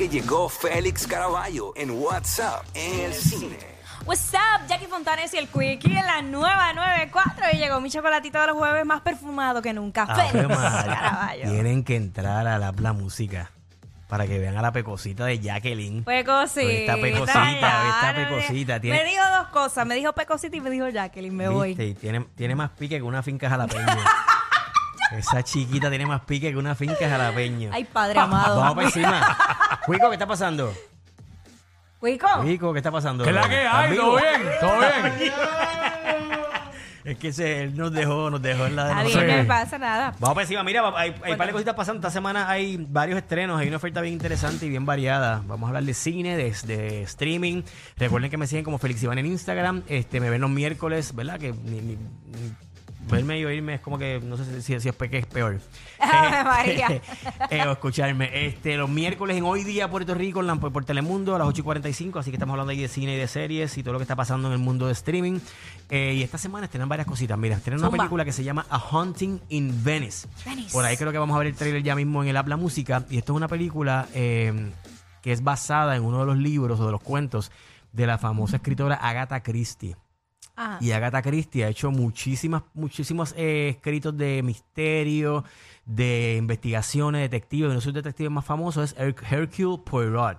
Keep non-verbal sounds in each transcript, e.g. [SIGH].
que llegó Félix Caraballo en WhatsApp en el cine. What's up, Jackie Fontanes y el Quickie en la nueva 94 y llegó mi chocolatito de los jueves más perfumado que nunca. Ave Félix. Caraballo. Tienen que entrar a la, la música para que vean a la pecosita de Jacqueline. Pecosita. Esta pecosita, esta pecosita, tiene- Me dijo dos cosas. Me dijo Pecosita y me dijo Jacqueline. Me voy. Y tiene, tiene más pique que una finca jalapeño. [LAUGHS] Esa chiquita tiene más pique que una finca jalapeño. Ay, padre amado. Vamos para encima. Cuico, ¿qué está pasando? Cuico. Cuico, ¿qué está pasando? ¿Qué es la que ¿Estás hay? vivo? ¿Todo bien? ¿Todo bien? Es que se, él nos dejó, nos dejó en la de Está bien, no pasa nada. Vamos para encima. Mira, hay, hay par de cositas pasando. Esta semana hay varios estrenos. Hay una oferta bien interesante y bien variada. Vamos a hablar de cine, de, de streaming. Recuerden que me siguen como Felix Iván en Instagram. Este, me ven los miércoles, ¿verdad? Que ni, ni- ni- verme y oírme es como que no sé si, es, pe- que es peor. [LAUGHS] María. [LAUGHS] Eh, o escucharme. Este, los miércoles en Hoy Día Puerto Rico, en la- por, por Telemundo a las 8 y 45. Así que estamos hablando ahí de cine y de series y todo lo que está pasando en el mundo de streaming. Eh, y esta semana estrenan varias cositas. Mira, estrenan una película que se llama A Haunting in Venice. Venice. Por ahí creo que vamos a ver el trailer ya mismo en el Habla Música. Y esto es una película eh, que es basada en uno de los libros o de los cuentos de la famosa escritora Agatha Christie. Ajá. Y Agatha Christie ha hecho muchísimas, muchísimos eh, escritos de misterio, de investigaciones, detectives. Uno de sus detectives más famosos es Her- Hercule Poirot.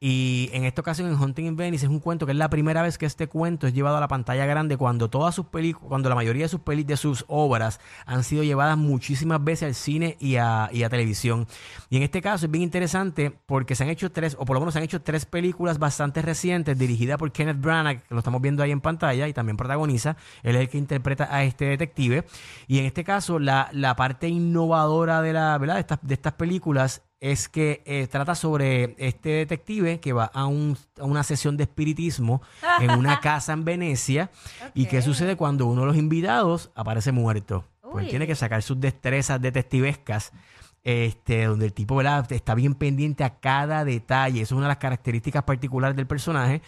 Y en esta ocasión en Hunting in Venice es un cuento que es la primera vez que este cuento es llevado a la pantalla grande cuando todas sus películas, cuando la mayoría de sus peli de sus obras han sido llevadas muchísimas veces al cine y a, y a televisión. Y en este caso es bien interesante porque se han hecho tres, o por lo menos se han hecho tres películas bastante recientes dirigidas por Kenneth Branagh, que lo estamos viendo ahí en pantalla y también protagoniza. Él es el que interpreta a este detective. Y en este caso la, la parte innovadora de, la, ¿verdad? de, estas, de estas películas es que eh, trata sobre este detective que va a, un- a una sesión de espiritismo en una [LAUGHS] casa en Venecia. ¿Y qué sucede cuando uno de los invitados aparece muerto? Pues Uy. tiene que sacar sus destrezas detectivescas. Este, donde el tipo ¿verdad? está bien pendiente a cada detalle. Eso es una de las características particulares del personaje.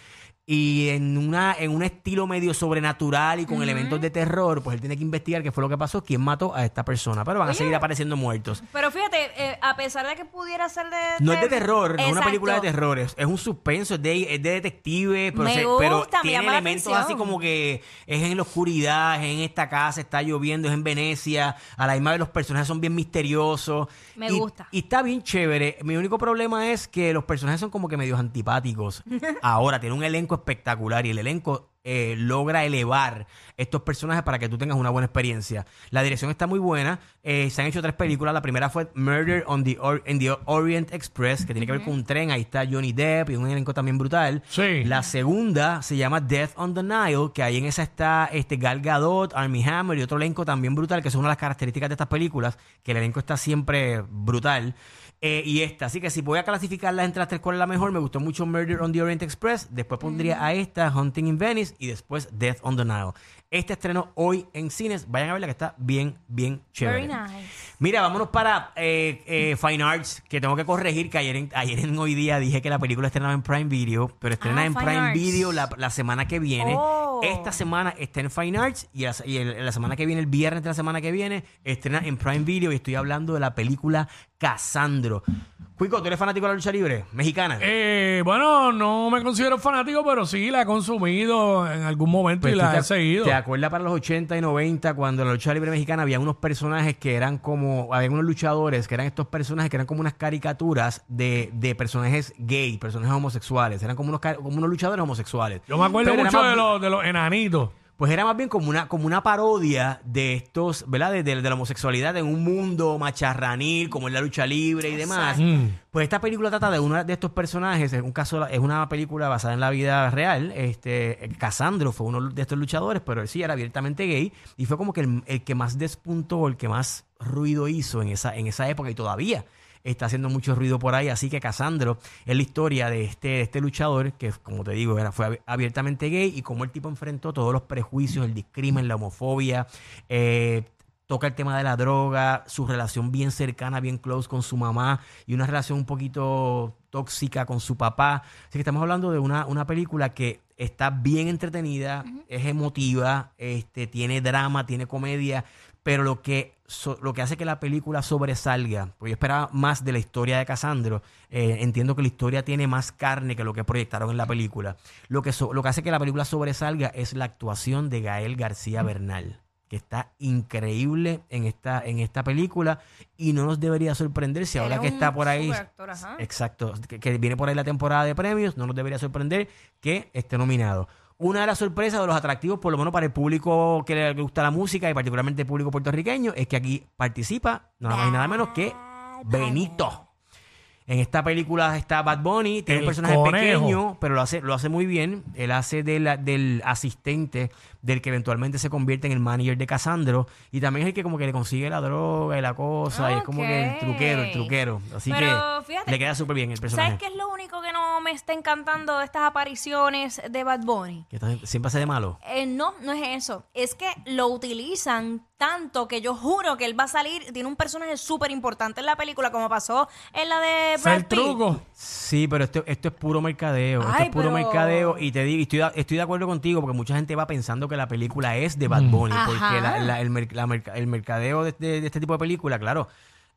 Y en una en un estilo medio sobrenatural y con elementos de terror, pues él tiene que investigar qué fue lo que pasó, quién mató a esta persona. Pero van a Oye. seguir apareciendo muertos. Pero fíjate, eh, a pesar de que pudiera ser de. No es de terror, no es una Exacto. película de terror, es, es un suspenso, es de, es de detective, pero, Me se- gusta, pero me tiene llama la elementos atención. así como que es en la oscuridad, es en esta casa, está lloviendo, es en Venecia, a la misma vez los personajes son bien misteriosos. Me y, gusta. Y está bien chévere. Mi único problema es que los personajes son como que medios antipáticos. [LAUGHS] Ahora, tiene un elenco espectacular y el elenco eh, logra elevar estos personajes para que tú tengas una buena experiencia. La dirección está muy buena. Eh, se han hecho tres películas. La primera fue Murder on the, Or- in the Orient Express, que tiene que ver con un tren. Ahí está Johnny Depp y un elenco también brutal. Sí. La segunda se llama Death on the Nile, que ahí en esa está este Gal Gadot, Armie Hammer y otro elenco también brutal, que son una de las características de estas películas, que el elenco está siempre brutal. Eh, y esta, así que si voy a clasificarlas entre las tres, ¿cuál es la mejor? Me gustó mucho Murder on the Orient Express, después pondría a esta, Hunting in Venice, y después Death on the Nile. Este estreno hoy en cines, vayan a verla que está bien, bien chévere. Very nice. Mira, vámonos para eh, eh, Fine Arts, que tengo que corregir que ayer en, ayer en hoy día dije que la película estrenaba en Prime Video, pero estrena Ah, en Fine Prime Arts. Video la, la semana que viene. Oh. Esta semana está en Fine Arts y, la, y el- la semana que viene, el viernes de la semana que viene, estrena en Prime Video y estoy hablando de la película Casandro. Cuico, ¿tú eres fanático de la lucha libre mexicana? Eh, bueno, no me considero fanático, pero sí la he consumido en algún momento Pues y tú la te, he seguido. ¿Te acuerdas para los 80 y 90 cuando en la lucha libre mexicana había unos personajes que eran como, había unos luchadores que eran estos personajes que eran como unas caricaturas de, de personajes gay, personajes homosexuales, eran como unos, ca- como unos luchadores homosexuales. Yo me acuerdo Pero era mucho más de los, de los enanitos. Pues era más bien como una, como una parodia de estos, ¿verdad? De, de- de la homosexualidad en un mundo macharranil, como en la lucha libre y demás. Mm. Pues esta película trata de uno de estos personajes, en un caso es una película basada en la vida real. Este Casandro fue uno de estos luchadores, pero él sí era abiertamente gay y fue como que el, el que más despuntó, el que más ruido hizo en esa, en esa época y todavía está haciendo mucho ruido por ahí. Así que Casandro es la historia de este, de este luchador que, como te digo, era, fue ab- abiertamente gay y cómo el tipo enfrentó todos los prejuicios, el discrimen, la homofobia. eh, toca el tema de la droga, su relación bien cercana, bien close con su mamá y una relación un poquito tóxica con su papá. Así que estamos hablando de una, una película que está bien entretenida, es emotiva, este, tiene drama, tiene comedia, pero lo que, so- lo que hace que la película sobresalga, porque yo esperaba más de la historia de Casandro, eh, entiendo que la historia tiene más carne que lo que proyectaron en la película. Lo que, so- lo que hace que la película sobresalga es la actuación de Gael García Bernal, que está increíble en esta, en esta película y no nos debería sorprender si ahora que está por ahí... Exacto, que, que viene por ahí la temporada de premios, no nos debería sorprender que esté nominado. Una de las sorpresas de los atractivos, por lo menos para el público que le gusta la música y particularmente el público puertorriqueño, es que aquí participa nada más y nada menos que Benito. En esta película está Bad Bunny, tiene El un personaje conejo. pequeño, pero lo hace, lo hace muy bien. Él hace de la- del asistente del que eventualmente se convierte en el manager de Casandro. Y también es el que como que le consigue la droga y la cosa. Y es como que el truquero, el truquero. Así Pero, que fíjate, le queda súper bien el personaje. ¿Sabes qué es lo único que no me está encantando de estas apariciones de Bad Bunny? Que siempre hace de malo. Eh, no, no es eso. Es que lo utilizan tanto que yo juro que él va a salir. Tiene un personaje súper importante en la película, como pasó en la de Brad Pitt. truco. Sí, pero esto, esto es puro mercadeo. esto es puro pero- mercadeo. Y te digo, estoy, estoy de acuerdo contigo porque mucha gente va pensando que la película es de Bad Bunny. Porque la- la- el, mer- la el mercadeo de, de- de este tipo de película, claro.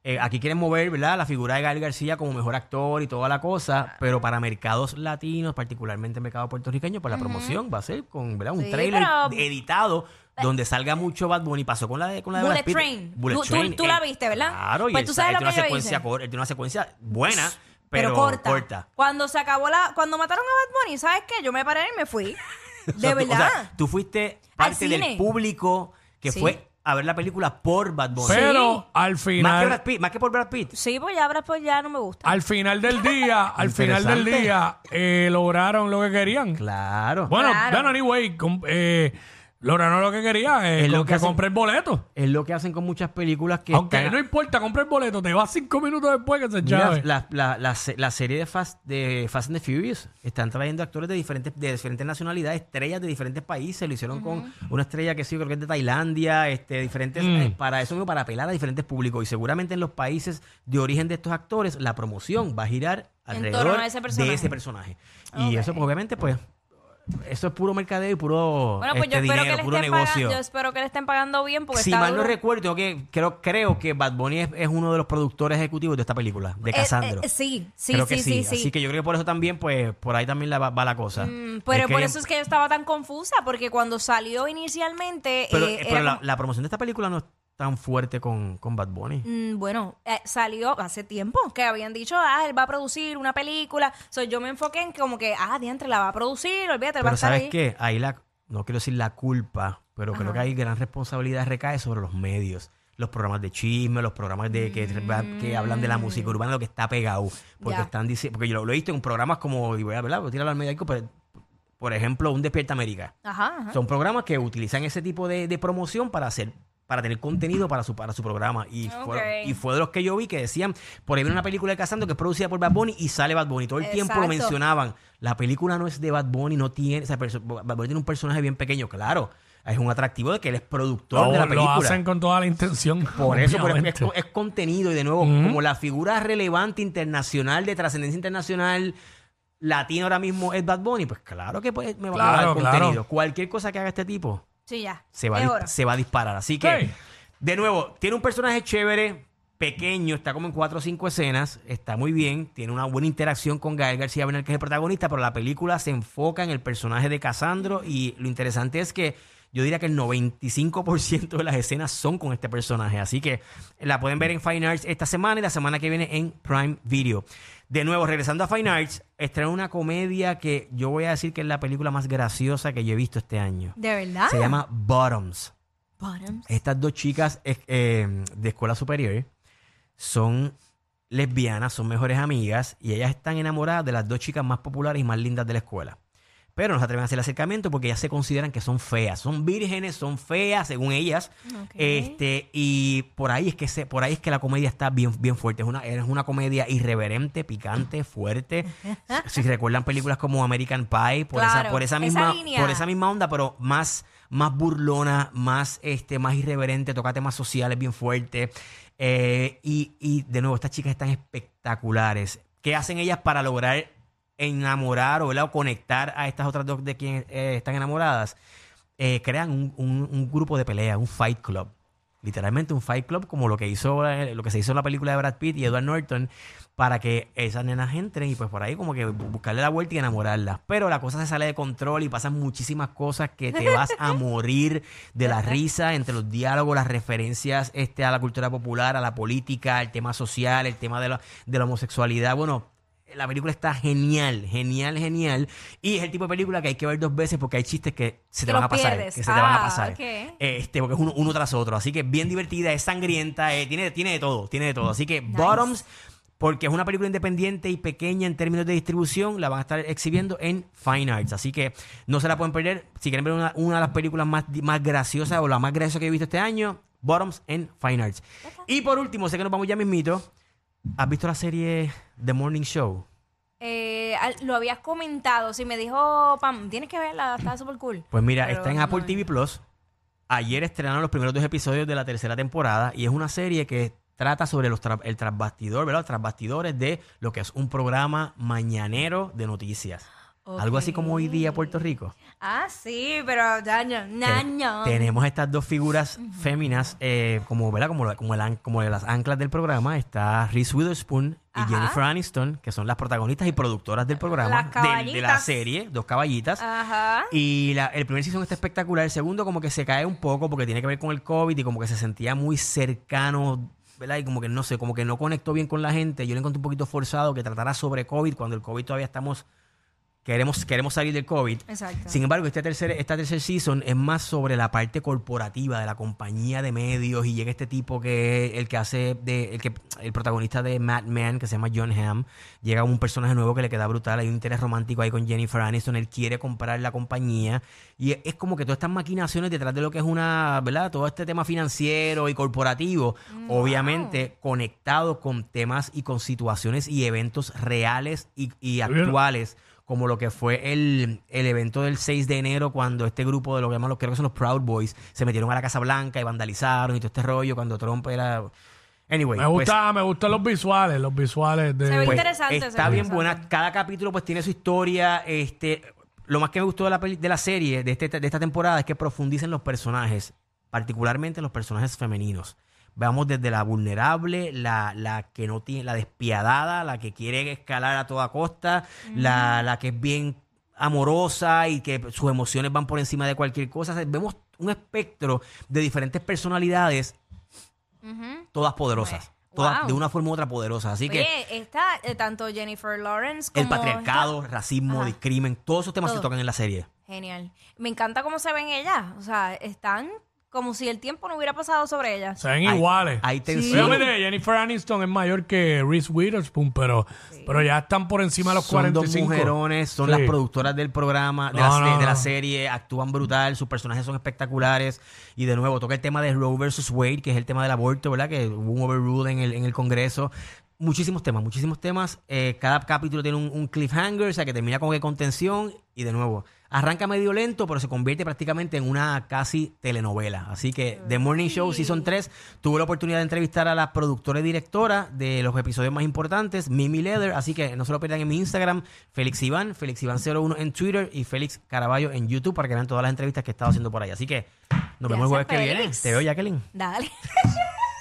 eh, aquí quieren mover, ¿verdad? La figura de Gael García como mejor actor y toda la cosa. Pero para mercados latinos, particularmente mercado puertorriqueño, pues la promoción va a ser con, ¿verdad? Un Sí, trailer pero- editado donde salga mucho Bad Bunny. Pasó con la de, con la de Brad Bullet Pitt. Train. Bullet Tú- tú- Train. tú la eh, viste, ¿verdad? Claro, y Pues él tú sa- sabes él lo tiene que una yo secuencia él tiene una secuencia buena, Pero, pero, corta. corta. Cuando se acabó la. Cuando mataron a Bad Bunny, ¿sabes qué? Yo me paré y me fui. [LAUGHS] [LAUGHS] O De tú- verdad. O sea, tú fuiste parte del público que Sí. fue a ver la película por Bad Bunny. Pero al Más que, final, Brad Pitt, más que por Brad Pitt. sí, pues ya ahora pues ya no me gusta. al final del día, [LAUGHS] al final del día, eh, lograron lo que querían. Claro. Bueno, Claro. anyway, com- eh, lograron lo que querían, eh, Es lo que que hacen- compré el boleto. Es lo que hacen con muchas películas que Aunque están- no importa, compré el boleto, te vas cinco minutos después que se Mira, llave. la, la, la, se- la serie de Fast, de Fast and the Furious están trayendo actores de diferentes, de diferentes nacionalidades, estrellas de diferentes países. Lo hicieron con una estrella que sí, creo que es de Tailandia, este, diferentes, Mm. eh, para eso mismo, para apelar a diferentes públicos. Y seguramente en los países de origen de estos actores, la promoción va a girar En alrededor torno a ese de personaje. ese personaje. Y Ok. eso, pues, obviamente, pues, eso es puro mercadeo y puro Bueno, pues este, yo dinero, que le puro estén negocio. pagando, yo espero que le estén pagando bien porque Si está mal no duro. recuerdo, que, creo, creo que Bad Bunny es, es uno de los productores ejecutivos de esta película, de Eh, Casandro. eh, sí, sí, creo sí, que sí, sí. sí. Así que yo creo que por eso también, pues, por ahí también la va, la cosa. Mm, pero Es por que- eso es que yo estaba tan confusa, porque cuando salió inicialmente. Pero, eh, pero la, como- la promoción de esta película no tan fuerte con, con Bad Bunny. Mm, bueno, eh, salió hace tiempo que habían dicho, ah, él va a producir una película. So, yo me enfoqué en como que, ah, diantre, la va a producir, olvídate, él va a Pero estar ¿sabes ahí. qué? Ahí la, no quiero decir la culpa, pero creo que hay gran responsabilidad recae sobre los medios. Los programas de chisme, los programas de que, que hablan de la música urbana, lo que está pegado. Porque están diciendo, porque yo lo, lo he visto en programas como, a ¿verdad? Voy a al medio, pero, por ejemplo, un Despierta América. Ajá, ajá. Son programas que utilizan ese tipo de, de promoción para hacer para tener contenido para su para su programa. Y fue, y fue de los que yo vi que decían por ahí viene una película de Casando que es producida por Bad Bunny y sale Bad Bunny. Todo el tiempo lo mencionaban. La película no es de Bad Bunny no tiene o sea, perso- Bad Bunny tiene un personaje bien pequeño claro. Es un atractivo de que él es productor Lo, de la lo película. hacen con toda la intención. por eso, pero es, es- es contenido y de nuevo, como la figura relevante internacional, de trascendencia internacional, latino ahora mismo es Bad Bunny, pues claro que pues, me va a dar claro. contenido. Cualquier cosa que haga este tipo Sí, ya. se va, a dis- se va a disparar. Así que, Sí. de nuevo, tiene un personaje chévere, pequeño, está como en cuatro o cinco escenas, está muy bien, tiene una buena interacción con Gael García Bernal, que es el protagonista, pero la película se enfoca en el personaje de Casandro y lo interesante es que yo diría que el 95% de las escenas son con este personaje. Así que la pueden ver en Fine Arts esta semana y la semana que viene en Prime Video. De nuevo, regresando a Fine Arts, estrena una comedia que yo voy a decir que es la película más graciosa que yo he visto este año. ¿De verdad? Se llama Bottoms. Bottoms. Estas dos chicas eh, eh, de escuela superior son lesbianas, son mejores amigas y ellas están enamoradas de las dos chicas más populares y más lindas de la escuela. Pero no se atreven a hacer el acercamiento porque ellas se consideran que son feas. Son vírgenes, son feas, según ellas. Este, y por ahí es que se, por ahí es que la comedia está bien, bien fuerte. Es una, es una comedia irreverente, picante, fuerte. [LAUGHS] si, recuerdan películas como American Pie, por esa, por esa misma, por esa misma onda, pero más, más burlona, más, este, más irreverente, toca temas sociales bien fuertes. Eh, y, y de nuevo, estas chicas están espectaculares. ¿Qué hacen ellas para lograr enamorar o, ¿verdad? o conectar a estas otras dos de quienes eh, están enamoradas? Eh, crean un, un- un grupo de pelea, un fight club. literalmente un Fight Club como lo que hizo lo que se hizo en la película de Brad Pitt y Edward Norton para que esas nenas entren y pues por ahí como que bu- buscarle la vuelta y enamorarlas. Pero la cosa se sale de control y pasan muchísimas cosas que te vas a [LAUGHS] morir de la risa entre los diálogos, las referencias este, a la cultura popular, a la política, el tema social, el tema de la, de la homosexualidad. Bueno, la película está genial, genial, genial. Y es el tipo de película que hay que ver dos veces porque hay chistes que se te van a pasar. pierdes. Que se te van a Ah, pasar. ok. Este, porque es uno, uno tras otro. Así que bien divertida, es sangrienta, eh, tiene, tiene de todo, tiene de todo. Así que Bottoms, porque es una película independiente y pequeña en términos de distribución, la van a estar exhibiendo en Fine Arts. Así que no se la pueden perder. Si quieren ver una, una de las películas más, más graciosas o la más graciosa que he visto este año, Bottoms en Fine Arts. Y por último, sé que nos vamos ya mismito. ¿Has visto la serie The Morning Show? Eh, al- lo habías comentado. Si me dijo, Pam, tienes que verla, está súper cool. Pues mira, Pero está en Apple TV Plus. Ayer estrenaron los primeros dos episodios de la tercera temporada y es una serie que trata sobre los tra- el trasbastidor, ¿verdad? Los trasbastidores de lo que es un programa mañanero de noticias. Algo así como hoy día Puerto Rico. Ah, sí, pero daño, daño. Tenemos estas dos figuras féminas, eh, como, ¿verdad? Como, como, el como las anclas del programa. Está Reese Witherspoon y Ajá. Jennifer Aniston, que son las protagonistas y productoras del programa, de- de, la serie, dos caballitas. Ajá. Y la- el primer season está espectacular. El segundo como que se cae un poco porque tiene que ver con el COVID y como que se sentía muy cercano, ¿verdad? Y como que no sé, como que no conectó bien con la gente. Yo le encontré un poquito forzado que tratara sobre COVID cuando el COVID todavía estamos... Queremos, queremos salir del COVID. Exacto. Sin embargo, este tercer, esta tercer season es más sobre la parte corporativa de la compañía de medios y llega este tipo que es el que hace de, el que el protagonista de Mad Men que se llama John Hamm, llega un personaje nuevo que le queda brutal, hay un interés romántico ahí con Jennifer Aniston, él quiere comprar la compañía y es, como que todas estas maquinaciones detrás de lo que es una, ¿verdad? Todo este tema financiero y corporativo, obviamente conectado con temas y con situaciones y eventos reales y, y bien. Como lo que fue el, el evento del 6 de enero cuando este grupo de lo que llaman los, creo que son los Proud Boys, se metieron a la Casa Blanca y vandalizaron y todo este rollo cuando Trump era... Anyway, Me pues, gusta, me gustan los visuales, los visuales de. Se ve pues, interesante, se está ve bien interesante. buena. Cada capítulo pues tiene su historia. Este, lo más que me gustó de la, peli- de la serie, de, este, de esta temporada, es que profundicen los personajes, particularmente los personajes femeninos. Veamos desde la vulnerable, la, la que no tiene, la despiadada, la que quiere escalar a toda costa, la, la que es bien amorosa y que sus emociones van por encima de cualquier cosa. Vemos un espectro de diferentes personalidades, todas poderosas. Wow. Todas de una forma u otra poderosas. Así que está eh, tanto Jennifer Lawrence como... el patriarcado, esta- racismo, Ajá. discrimen, todos esos temas se Todo. tocan en la serie. Genial. Me encanta cómo se ven ellas. O sea, están como si el tiempo no hubiera pasado sobre ellas. Se ven Hay- iguales. Hay tensión. Obviamente Jennifer Aniston es mayor que Reese Witherspoon, pero, pero ya están por encima de los Son dos 45. mujerones, son Sí. las productoras del programa, de, No, la, se- no, de la no. serie, actúan brutal, sus personajes son espectaculares. Y de nuevo, toca el tema de Roe versus Wade, que es el tema del aborto, ¿verdad? Que hubo un overrule en el, en el Congreso. Muchísimos temas, muchísimos temas. Eh, cada capítulo tiene un, un cliffhanger, o sea, que termina con que con tensión. Y de nuevo, arranca medio lento, pero se convierte prácticamente en una casi telenovela. Así que The Morning Show Season 3, tuve la oportunidad de entrevistar a la productora y directora de los episodios más importantes, Mimi Leather. Así que no se lo pierdan en mi Instagram, Félix Iván, Félix Iván01 en Twitter y Félix Caraballo en YouTube para que vean todas las entrevistas que he estado haciendo por ahí. Así que nos vemos el jueves que viene. Te veo, Jacqueline. Dale. [LAUGHS]